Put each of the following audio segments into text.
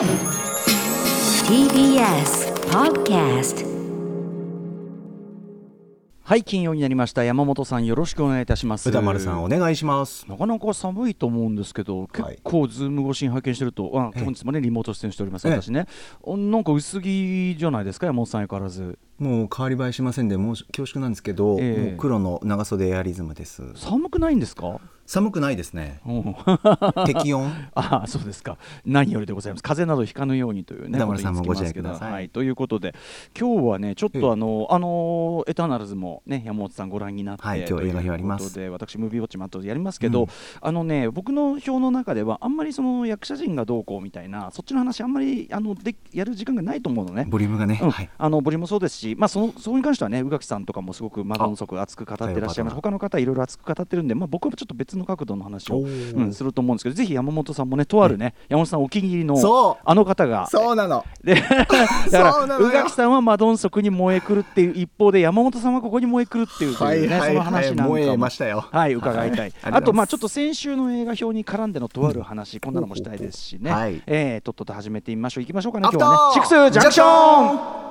TBS Podcast はい金曜になりました。山本さんよろしくお願いいたします。歌丸さんお願いします。なかなか寒いと思うんですけど、結構ズーム越しに拝見してると、あええ。本日もねリモート出演しております、ええ私ね、おなんか薄着じゃないですか、山本さん相変わらず。もう変わり映えしませんでもう恐縮なんですけど、ええ。もう黒の長袖エアリズムです。寒くないんですか？寒くないですね。う。ん適温？ああそうですか。何よりでございます。風邪などひかぬようにというね歌丸さんもご自愛くださいはい、ということで今日はねちょっええ。とあの、あのエターナルズもね山本さんご覧になって、はい今日映画表あります。で私ムービーウォッチも後でやりますけど、うん。あのね僕の表の中ではあんまりその役者陣がどうこうみたいなそっちの話あんまりあのでやる時間がないと思うのね。ボリュームがね、うん。はい。あのボリュームもそうですし、まあ、そのそこに関してはね宇垣さんとかもすごくマドンソク熱く語ってらっしゃいます。他の方いろいろ熱く語ってるんで、まあ、僕はちょっと別の角度の話を、うん、すると思うんですけどぜひ山本さんもねとあるね、山本さんお気に入りのあの方が。そうなの。で だから宇垣さんはマドンソクに燃えくるっていう一方で山本さんはここに燃えくるっていうというね、その話なんかも。燃えましたよ。はい、伺いたい。はいあと、まあ、ちょっとと先週の映画表に絡んでのとある話、こんなのもしたいですしね。はい。えーとっとと始めてみましょう。行きましょうかね、アフター。今日はね。シックスジャンクション。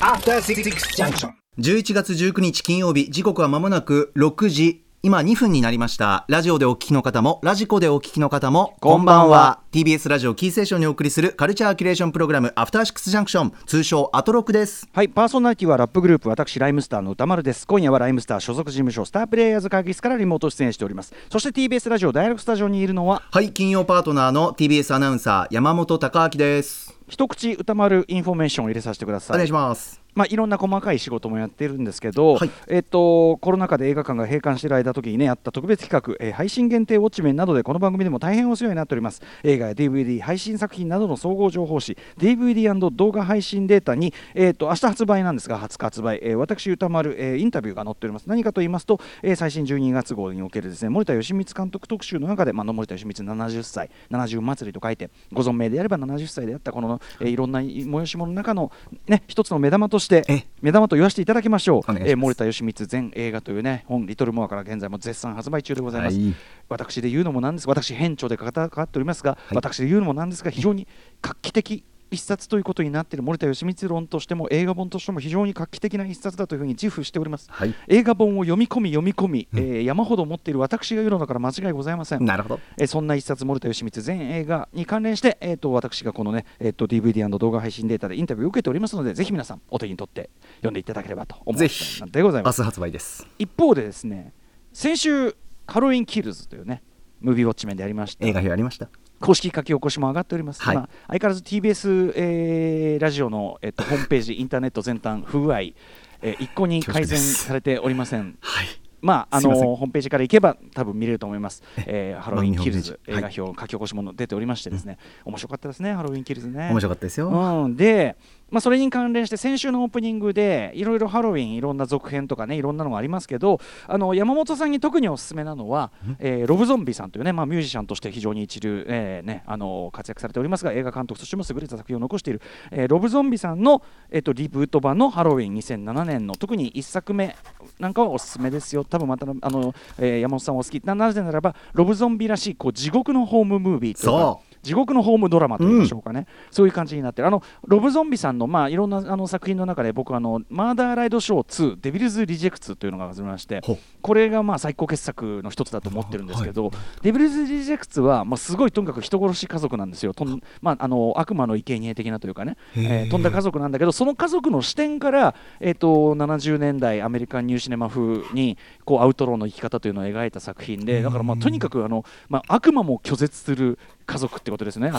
After Six Junction. 11月19日金曜日時刻は間もなく6時今2分になりましたラジオでお聞きの方もラジコでお聞きの方もこんばんは TBS ラジオキーステーションにお送りするカルチャーキュレーションプログラムアフターシックスジャンクション通称アトロクですはい、パーソナリティはラップグループ、私、ライムスターの歌丸です。今夜はライムスター所属事務所、スタープレイヤーズ会議室からリモート出演しております。そして TBS ラジオダイアログスタジオにいるのは、はい金曜パートナーの TBS アナウンサー山本匡晃です一口宇多丸インフォメーションを入れさせてください。お願いしますまあ、いろんな細かい仕事もやってるんですけど、はい。えっと、コロナ禍で映画館が閉館している間時にねやった特別企画、えー配信限定ウォッチメンなどでこの番組でも大変お世話になっております。映画や DVD 配信作品などの総合情報誌 DVD& 動画配信データに、えっと明日発売なんですが20日発売、えー私宇多丸、えーインタビューが載っております。何かと言いますと、えー最新12月号におけるですね森田芳光監督特集の中で、まあ、森田芳光70歳70祭りと書いてご存命であれば70歳であったこの、えーいろんな催し物の中の、ね、一つの目玉としてえ目玉と言わせていただきましょう。えー森田義満全映画というね本リトルモアから現在も絶賛発売中でございます。はい。私で言うのもなんです。私編長で関わっておりますが、い。私で言うのもなんですが非常に画期的一冊ということになっている。森田義満論としても映画本としても非常に画期的な一冊だというふうに自負しております。はい。映画本を読み込み読み込み、えー山ほど持っている私が言うのだから間違いございません。なるほど。えーそんな一冊森田義満全映画に関連して、えー、と私がこのね、えー、と DVD& 動画配信データでインタビューを受けておりますのでぜひ皆さんお手に取って読んでいただければと思うぜひ次第でございます。明日発売です。一方でですね先週ハロウィンキルズというねムービーウォッチメンでやりました。映画表ありました公式書き起こしも上がっております、はい。今相変わらず TBS、えーラジオの、えっとホームページインターネット全般不具合、えー一向に改善されておりません。はい。まあ、あのホームページから行けば多分見れると思います。えーハロウィンキルズ映画表書き起こしもの出ておりましてですね、面白かったですねハロウィンキルズね。面白かったですよ、うん、で、まあ、それに関連して先週のオープニングでいろいろハロウィンいろんな続編とかねいろんなのがありますけどあの山本さんに特におすすめなのは、えーロブ・ゾンビさんというね、まあ、ミュージシャンとして非常に一流、えーね、あの活躍されておりますが映画監督としても優れた作品を残している、えーロブ・ゾンビさんの、えー、とリブート版のハロウィン2007年の特に1作目なんかはおすすめですよ。多分またあの、えー山本さんお好きななぜならばロブ・ゾンビらしいこう地獄のホームムービーというか地獄のホームドラマと言いましょうかね、そういう感じになってる。あのロブ・ゾンビさんの、まあ、いろんなあの作品の中で僕あのマーダーライドショー2デビルズ・リジェクツというのが始まりましてこれがまあ最高傑作の一つだと思ってるんですけど、デビルズ・リジェクツは、まあ、すごいとにかく人殺し家族なんですよ。とん、まあ、あの悪魔の生贄的なというかね、えー飛んだ家族なんだけどその家族の視点から、えー、と70年代アメリカンニューシネマ風にこうアウトローの生き方というのを描いた作品でだからまあとにかくあの、まあ、悪魔も拒絶する家族ってことですね。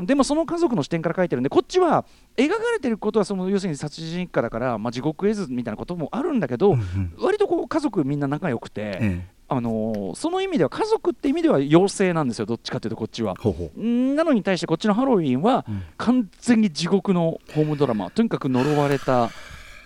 でもその家族の視点から書いてるんでこっちは描かれてることはその要するに殺人一家だから、まあ、地獄絵図みたいなこともあるんだけど、割とこう家族みんな仲良くて、ええ。あのーその意味では家族って意味では妖精なんですよどっちかというとこっちは。なのに対してこっちのハロウィンはうん。完全に地獄のホームドラマ。とにかく呪われた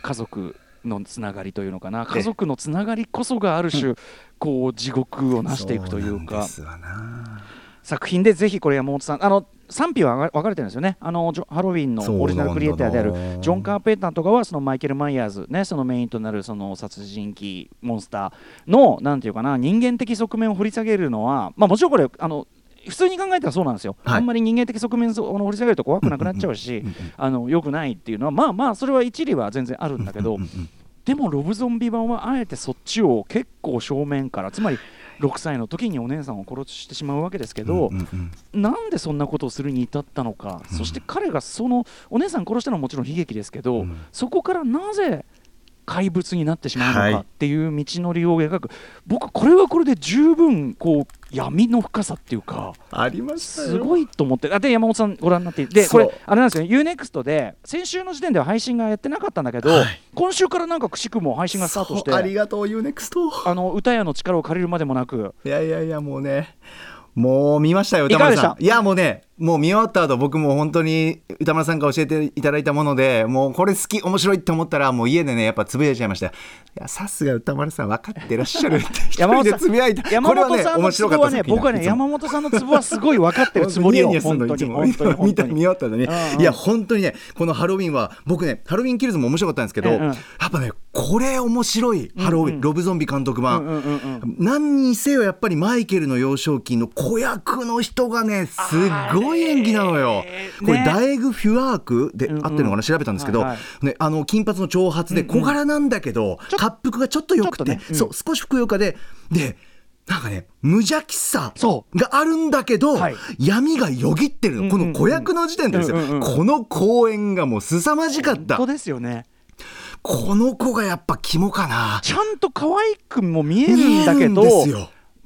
家族のつながりというのかな。家族のつながりこそがある種こう地獄を成していくというか。そなんですわな作品でぜひこれ山本さんあの賛否は分かれてるんですよね。あのハロウィンのオリジナルクリエイターであるジョン・カーペンターとかはそのマイケル・マイヤーズ、ね、そのメインとなるその殺人鬼モンスターのなんていうかな人間的側面を掘り下げるのは、まあ、もちろんこれあの普通に考えたらそうなんですよ、はい。あんまり人間的側面を掘り下げると怖くなくなっちゃうし、あの良くないっていうのはまあまあそれは一理は全然あるんだけど、でもロブゾンビ版はあえてそっちを結構正面からつまり6歳の時にお姉さんを殺してしまうわけですけど、なんでそんなことをするに至ったのか、そして彼がそのお姉さん殺したのはもちろん悲劇ですけど、うん。そこからなぜ怪物になってしまうのはい。かっていう道のりを描く、僕これはこれで十分こう闇の深さっていうか。ありましすごいと思って、あで山本さんご覧になってでこれ、あれなんですよね、UNEXT で先週の時点では配信がやってなかったんだけど、はい。今週からなんかくしくも配信がスタートして、ありがとう UNEXT あの歌屋の力を借りるまでもなく、いやいやいやもうねもう見ましたよ歌丸さん。いやもうねもう見終わった後僕も本当に歌丸さんから教えていただいたものでもうこれ好き面白いって思ったらもう家でねやっぱつぶやいちゃいました。いやさすが歌丸さん分かってらっしゃるって。山本さんつぶやいた。山本さんの面白かったツボはね、作品僕はね、山本さんのツボはすごい分かってるつもりよ、本当に、見。終わったのに、うんうん。いや本当にねこのハロウィンは僕ねハロウィンキルズも面白かったんですけど、うんうん。やっぱねこれ面白いハロウィン、うんうんロブゾンビ監督版、うんうんうんうん。何にせよやっぱりマイケルの幼少期の子役の人がねすっごい演技なのよ。これねダイグ・フュアークで合ってるのかな？調べたんですけど、ね、あの金髪の長髪で小柄なんだけど、滑腹がちょっと良くて、そう少しふくよかででなんかね無邪気さそがあるんだけど、はい。闇がよぎってるの、この子役の時点でですよ、この公演がもう凄まじかった。本当ですよね。この子がやっぱ肝かな。ちゃんと可愛くも見えるんんだけど、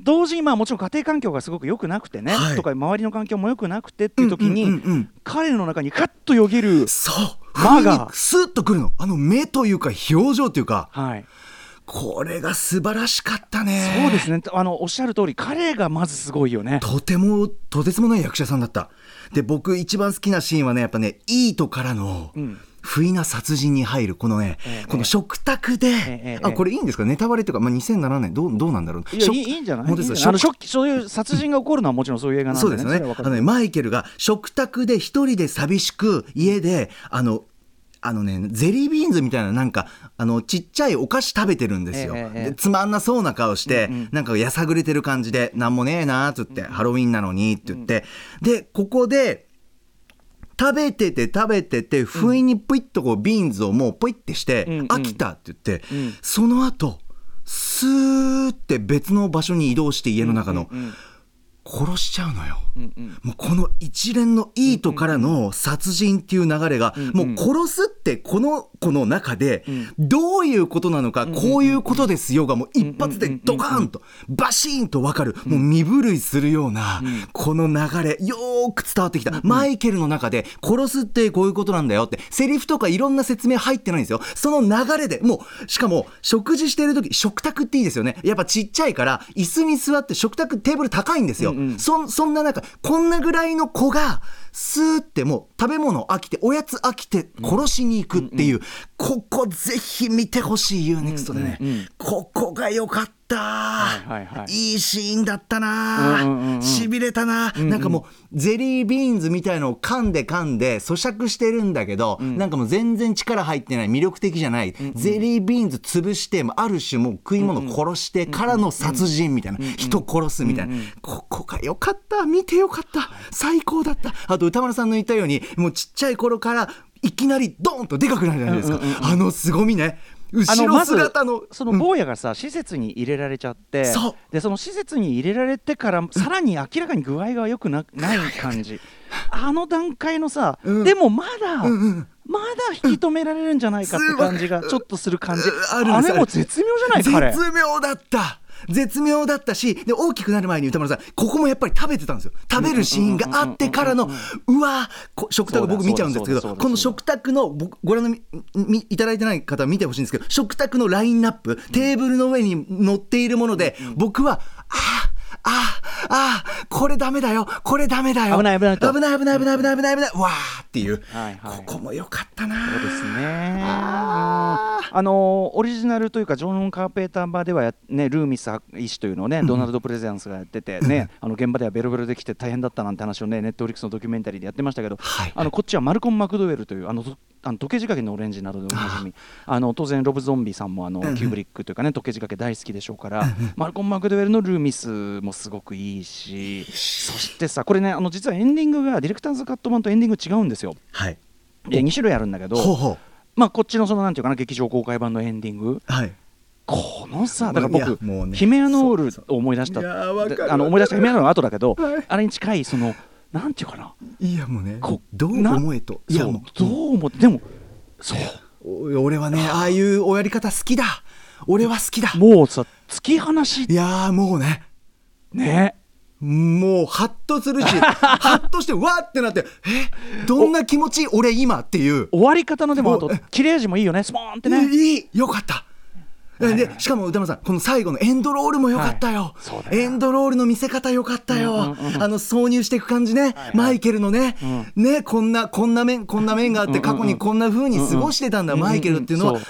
同時にまあもちろん家庭環境がすごく良くなくてね、はい。とか周りの環境も良くなくてっていう時に、彼の中にカッとよぎる、そう。間が。スッとくるの。あの目というか表情というかはい、これが素晴らしかったね。そうですね。あのおっしゃる通り彼がまずすごいよね。とてもとてつもない役者さんだった。で僕一番好きなシーンはねやっぱねイートからの、うん不意な殺人に入るこのね、ええこの食卓で、ええあこれいいんですか？ネタバレというか、まあ、2007年どうどうなんだろう？食いやいいんじゃない？ですか？そういう殺人が起こるのはもちろんそういう映画なんで、ね、そうですよね。あのねマイケルが食卓で一人で寂しく家であのあのねゼリービーンズみたいななんかあのちっちゃいお菓子食べてるんですよ、ええつまんなそうな顔して、うんうん。なんかやさぐれてる感じでなんもねえなーっつって、ハロウィンなのにって言って、でここで食べてて食べてて不意にプイッとこうビーンズをもうポイってして、飽きたって言って、うん。その後スーって別の場所に移動して家の中の、うん。殺しちゃうのよ。うんうん。もうこの一連のイートからの殺人っていう流れが、うんもう殺すってこの子の中でうん。どういうことなのか、こういうことですよがもう一発でドカーンとバシーンと分かる、もう身震いするようなこの流れよーく伝わってきた、マイケルの中で殺すってこういうことなんだよってセリフとかいろんな説明入ってないんですよ。その流れでもうしかも食事してる時食卓っていいですよね。やっぱちっちゃいから椅子に座って食卓テーブル高いんですよ、そんそんな中こんなぐらいの子がスーってもう食べ物飽きておやつ飽きて殺しに行くっていう、ここぜひ見てほしい UNEXT でね、ここが良かった、いはいはいい。シーンだったな、うんうんうんうん。しびれたな、なんかもうゼリービーンズみたいのを噛んで噛んで咀嚼してるんだけど、なんかもう全然力入ってない魅力的じゃない、ゼリービーンズ潰してある種もう食い物殺してからの殺人みたいな、人殺すみたいな、ここが良かった。見て良かった。最高だった。あと歌丸さんの言ったようにもうちっちゃい頃からいきなりドーンとでかくなるじゃないですか、あの凄みね後ろあのまず姿のその坊やがさ、施設に入れられちゃってそう。でその施設に入れられてからさらに明らかに具合が良くなない感じ。あの段階のさ、うん。でもまだ、うんうん。まだ引き止められるんじゃないかって感じがちょっとする感じ。うん。あれも絶妙じゃない彼。絶妙だった絶妙だったしで大きくなる前に歌丸さんここもやっぱり食べてたんですよ。食べるシーンがあってからのうわこ食卓僕見ちゃうんですけどこの食卓の僕ご覧のみみいただいてない方は見てほしいんですけど食卓のラインナップテーブルの上に乗っているもので僕はああああこれダメだよ。これダメだよ。危ない危ないと。危ない危ない危ない危ない危ない危ない。わーっっていう、はいはい。ここも良かったなそうですね。あうんあのオリジナルというかジョン・カーペーター版ではや、ね、ルーミス医師というのをね、ドナルド・プレゼンスがやってて、ね、あの現場ではベロベロできて大変だったなんて話をねネットフリックスのドキュメンタリーでやってましたけど、はい。あのこっちはマルコム・マクドウェルというあのとあの時計仕掛けのオレンジなどでおなじみ。あの当然ロブ・ゾンビさんもあのキューブリックというかね時計仕掛け大好きでしょうからマルコム・マクドウェルのルーミスもすごくいいしそしてさこれねあの実はエンディングがディレクターズカット版とエンディング違うんですよ。はい。で2種類あるんだけどまあこっちのそのなんていうかな劇場公開版のエンディング。うはい。このさだから僕、ね。ヒメアノールを思い出したあの思い出したヒメアノールの後だけど、はい。あれに近いそのなんていうかな。いやもうねこどうな思えと。いやもうどう思ってでもそう。お俺はねああいうおやり方好きだ。俺は好きだ。もうさ突き放し。いやーもうね。ね。もうハッとするし ハッとしてわーってなってえどんな気持ち俺今っていう。終わり方のでもあと切れ味もいいよね。スポーンってね。いいよかったでしかも歌丸さんこの最後のエンドロールもよかったよ,、エンドロールの見せ方よかったよ、あの挿入していく感じね、マイケルのね、ねこんなこんな面こんな面があって過去にこんな風に過ごしてたんだ、マイケルっていうのは、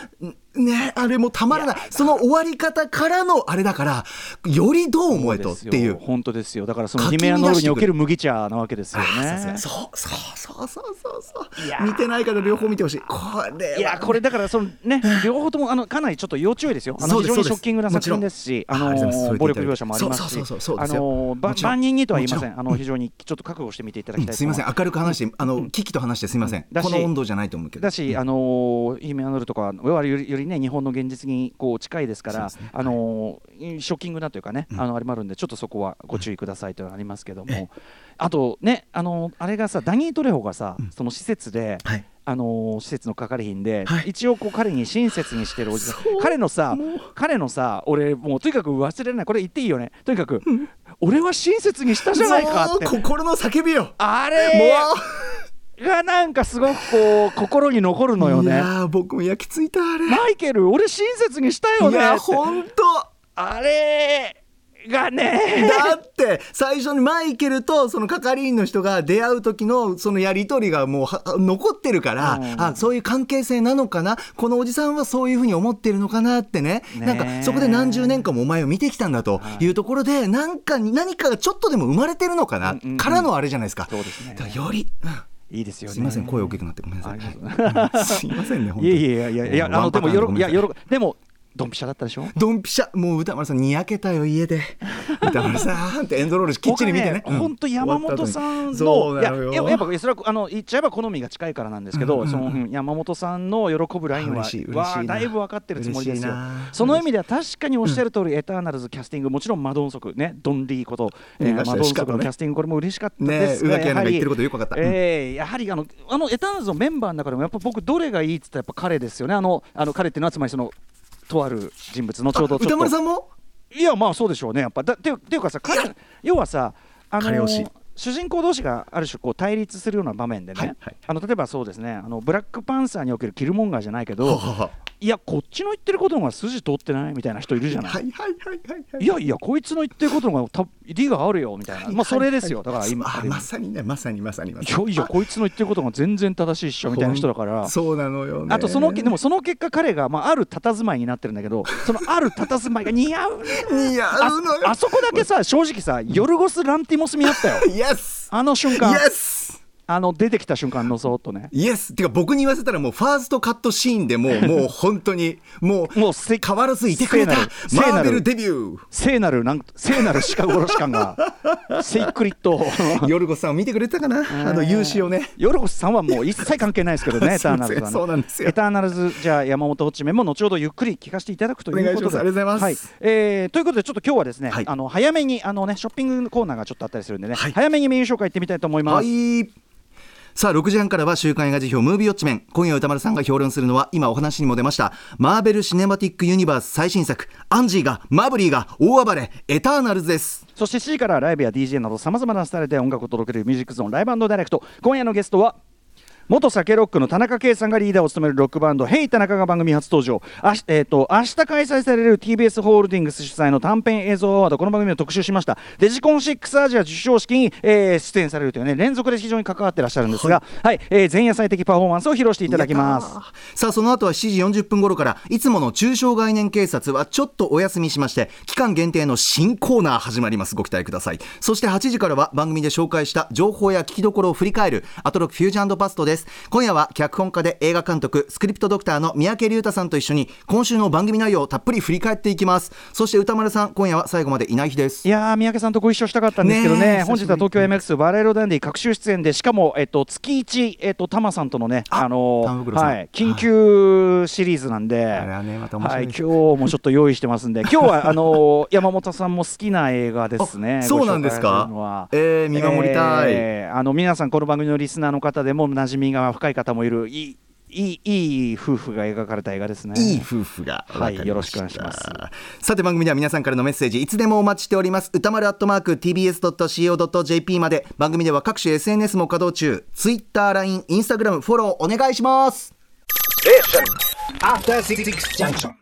ねあれもたまらない。その終わり方からのあれだからよりどう思えとっていう。本当ですよ。だからそのヒメアノールにおける乱麦茶なわけですよね。そうそうそうそうそう。そう見てないから両方見てほしい。これは。いやこれだからそのね両方ともあのかなりちょっと要注意ですよ。あの非常にショッキングな作品ですし、あの暴力描写もありますしそうそうそうそう、あの万人にとは言いません。あの非常にちょっと覚悟して見ていただきたいと思す。いません。明るく話してあの危機と話してすいません。だしこの温度じゃないと思うけど。だし、あのヒメアノールとかはよりよりね日本の現実にこう近いですから、ね。あのショッキングなというかね、あのあれもあるんでちょっとそこはご注意くださいというのがありますけども、あとねあのあれがさダニー・トレホがさ、その施設で、はい。あの施設の係員で、はい。一応こう彼に親切にしてるおじさん彼のさ彼のさ俺もうとにかく忘れない。これ言っていいよね。とにかく、俺は親切にしたじゃないかって。心の叫びよ。あもれがなんかすごくこう心に残るのよういねやー僕も焼き付いたあれ。マイケル俺親切にしたよいやねって本当あれがね。だって最初にマイケルとその係員の人が出会う時のそのやり取りがもうは残ってるから、うん。あそういう関係性なのかな？このおじさんはそういうふうに思ってるのかなってね。ねなんかそこで何十年間もお前を見てきたんだとい。うところでなんかに何かがちょっとでも生まれてるのかな、うんうん。からのあれじゃないですか。そうですね。だからより、うんいいですよねすいません声大きくなってごめんなさい。すいませんね本当に。いやいやいやいやあのでもよろいやよろろでもドンピシャだったでしょ？ドンピシャ。もう歌丸さんにやけたよ家で。歌丸さんってエンドロールきっちり見てね。僕本当山本さんのいやややっぱそれはあの言っちゃえば好みが近いからなんですけど、そのうん山本さんの喜ぶラインは嬉しい嬉しいな。はだいぶ分かってるつもりですよ。その意味では確かにおっしゃる通り、エターナルズキャスティングもちろんマドンソクねドンリーこと、えーマドンソクのキャスティングこれも嬉しかったです。ねが、やはり宇垣アナが言ってることよくわかった。うん。えーやはりあのあのエターナルズのメンバーの中でもやっぱ僕どれがいいっつったらやっぱ彼ですよね。あのあの彼っていうのはつまりそのとある人物のちょうど歌丸さんも？いやまあそうでしょうね。やっぱだっていうっていうかさ彼要はさあの主人公同士がある種こう対立するような場面でね、はいはい。あの例えばそうですね。あのブラックパンサーにおけるキルモンガーじゃないけどいやこっちの言ってることの方が筋通ってないみたいな人いるじゃない、はいやいやこいつの言ってることの方がた理があるよみたい。な、まあそれですよ。だから今まさにねまさにまさにまいさに。やいやこいつの言ってることが全然正しいっしょみたいな人だから。そうなのよね。あとそのでもその結果彼が、まあ、ある佇まいになってるんだけどそのある佇まいが似合う。ね似合あうのよ。あそこだけさ正直さヨルゴス・ランティモス見合ったよ。イエスあの瞬間。イエスあの出てきた瞬間のそーっとね。イエスってか僕に言わせたらもうファーストカットシーンでもう もう本当にもうもうせ変わらずいてくれた聖なるマーベルデビュ聖なるなん聖なる鹿殺し感が セイクリット。ーヨルゴさんを見てくれてたかな？あの勇姿をね。ヨルゴスさんはもう一切関係ないですけどね エターナルズはね。そうなんですよ。エターナルズじゃあ山本落ち目も後ほどゆっくり聞かせていただくということで。ありがとうございます。はい。えーということでちょっと今日はですね、はい。あの早めにあのねショッピングコーナーがちょっとあったりするんでね、はい。早めにメニュー紹介いってみたいと思います、はいさあ6時半からは週刊映画辞表ムービーウォッチメン。今夜歌丸さんが評論するのは今お話にも出ましたマーベル・シネマティック・ユニバース最新作。アンジーがマブリーが大暴れエターナルズです。そして7時からライブや DJ などさまざまなスタイルで音楽を届けるミュージックゾーンライブダイレクト。今夜のゲストは元 SAKEROCK の田中馨さんがリーダーを務めるロックバンド Hei Tanaka が番組初登場。あし、えー、と明日開催される TBS ホールディングス主催の短編映像アワードこの番組を特集しました。 DigiCon6アジア授賞式に、えー出演されるというね連続で非常に関わってらっしゃるんですが、はい。えー前夜祭的パフォーマンスを披露していただきます。さあその後は7時40分頃からいつもの中小概念警察はちょっとお休みしまして期間限定の新コーナー始まります。ご期待ください。そして8時からは番組で紹介した情報や聞きどころを振り返るアトロックフュージョンパストです今夜は脚本家で映画監督スクリプトドクターの三宅龍太さんと一緒に今週の番組内容をたっぷり振り返っていきます。そして歌丸さん今夜は最後までいない日です。いやー三宅さんとご一緒したかったんですけどね。本日は東京 MX バレーロダンディ各週出演でしかも、えっと、月1、えっと、タマさんとのねああのはい、緊急シリーズなんで、はねまはい今日もちょっと用意してますんで 今日はあのー山本さんも好きな映画ですね。あそうなんですか。えー見守りたい。えーあの皆さんこの番組のリスナーの方でも馴染みが深い方もいる。いいいいいい夫婦が描かれた映画ですね。いい夫婦がはいよろしくお願いします。さて番組では皆さんからのメッセージいつでもお待ちしております。歌丸アットマーク TBS.CO.JP まで。番組では各種 SNS も稼働中。Twitter、LINE、Instagram フォローお願いします。After Six Junction.